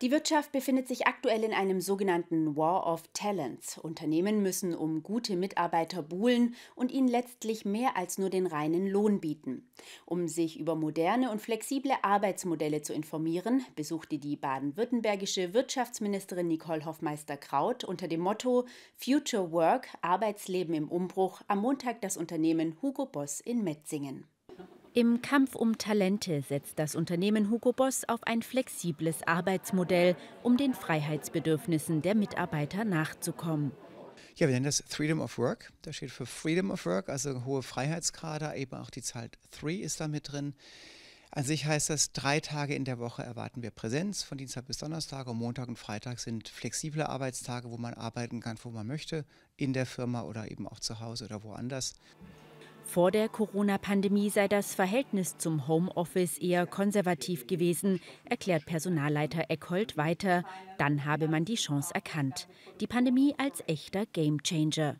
Die Wirtschaft befindet sich aktuell in einem sogenannten War of Talents. Unternehmen müssen um gute Mitarbeiter buhlen und ihnen letztlich mehr als nur den reinen Lohn bieten. Um sich über moderne und flexible Arbeitsmodelle zu informieren, besuchte die baden-württembergische Wirtschaftsministerin Nicole Hoffmeister-Kraut unter dem Motto Future Work Arbeitsleben im Umbruch am Montag das Unternehmen Hugo Boss in Metzingen. Im Kampf um Talente setzt das Unternehmen Hugo Boss auf ein flexibles Arbeitsmodell, um den Freiheitsbedürfnissen der Mitarbeiter nachzukommen. Ja, wir nennen das Freedom of Work. Das steht für Freedom of Work, also hohe Freiheitsgrade, eben auch die Zahl 3 ist da mit drin. An sich heißt das, drei Tage in der Woche erwarten wir Präsenz, von Dienstag bis Donnerstag. Und Montag und Freitag sind flexible Arbeitstage, wo man arbeiten kann, wo man möchte, in der Firma oder eben auch zu Hause oder woanders. Vor der Corona-Pandemie sei das Verhältnis zum Homeoffice eher konservativ gewesen, erklärt Personalleiter Eckhold weiter. Dann habe man die Chance erkannt. Die Pandemie als echter Gamechanger.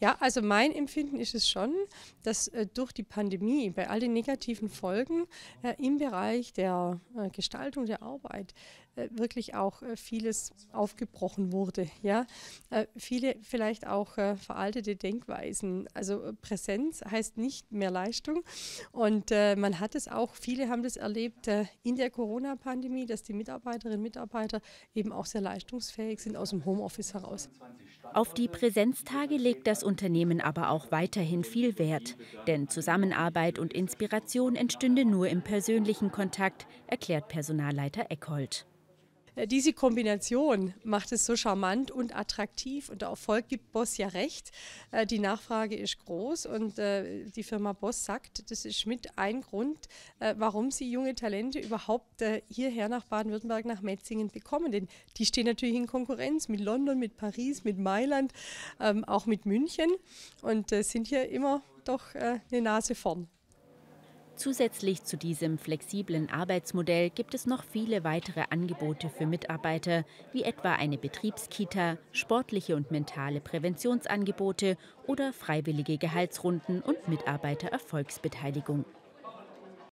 Ja, also mein Empfinden ist es schon, dass äh, durch die Pandemie bei all den negativen Folgen äh, im Bereich der äh, Gestaltung der Arbeit äh, wirklich auch äh, vieles aufgebrochen wurde. Ja? Äh, viele vielleicht auch veraltete Denkweisen. Also Präsenz heißt nicht mehr Leistung und man hat es auch, viele haben das erlebt in der Corona-Pandemie, dass die Mitarbeiterinnen und Mitarbeiter eben auch sehr leistungsfähig sind aus dem Homeoffice heraus. Auf die Präsenztage legt das Unternehmen aber auch weiterhin viel Wert. Denn Zusammenarbeit und Inspiration entstünde nur im persönlichen Kontakt, erklärt Personalleiter Eckhold. Äh, diese Kombination macht es so charmant und attraktiv und der Erfolg gibt Boss ja recht. Äh, die Nachfrage ist groß und äh, die Firma Boss sagt, das ist mit ein Grund, warum sie junge Talente überhaupt hierher nach Baden-Württemberg, nach Metzingen bekommen. Denn die stehen natürlich in Konkurrenz mit London, mit Paris, mit Mailand, ähm, auch mit München und sind hier immer doch eine Nase vorn. Zusätzlich zu diesem flexiblen Arbeitsmodell gibt es noch viele weitere Angebote für Mitarbeiter, wie etwa eine Betriebskita, sportliche und mentale Präventionsangebote oder freiwillige Gehaltsrunden und Mitarbeitererfolgsbeteiligung.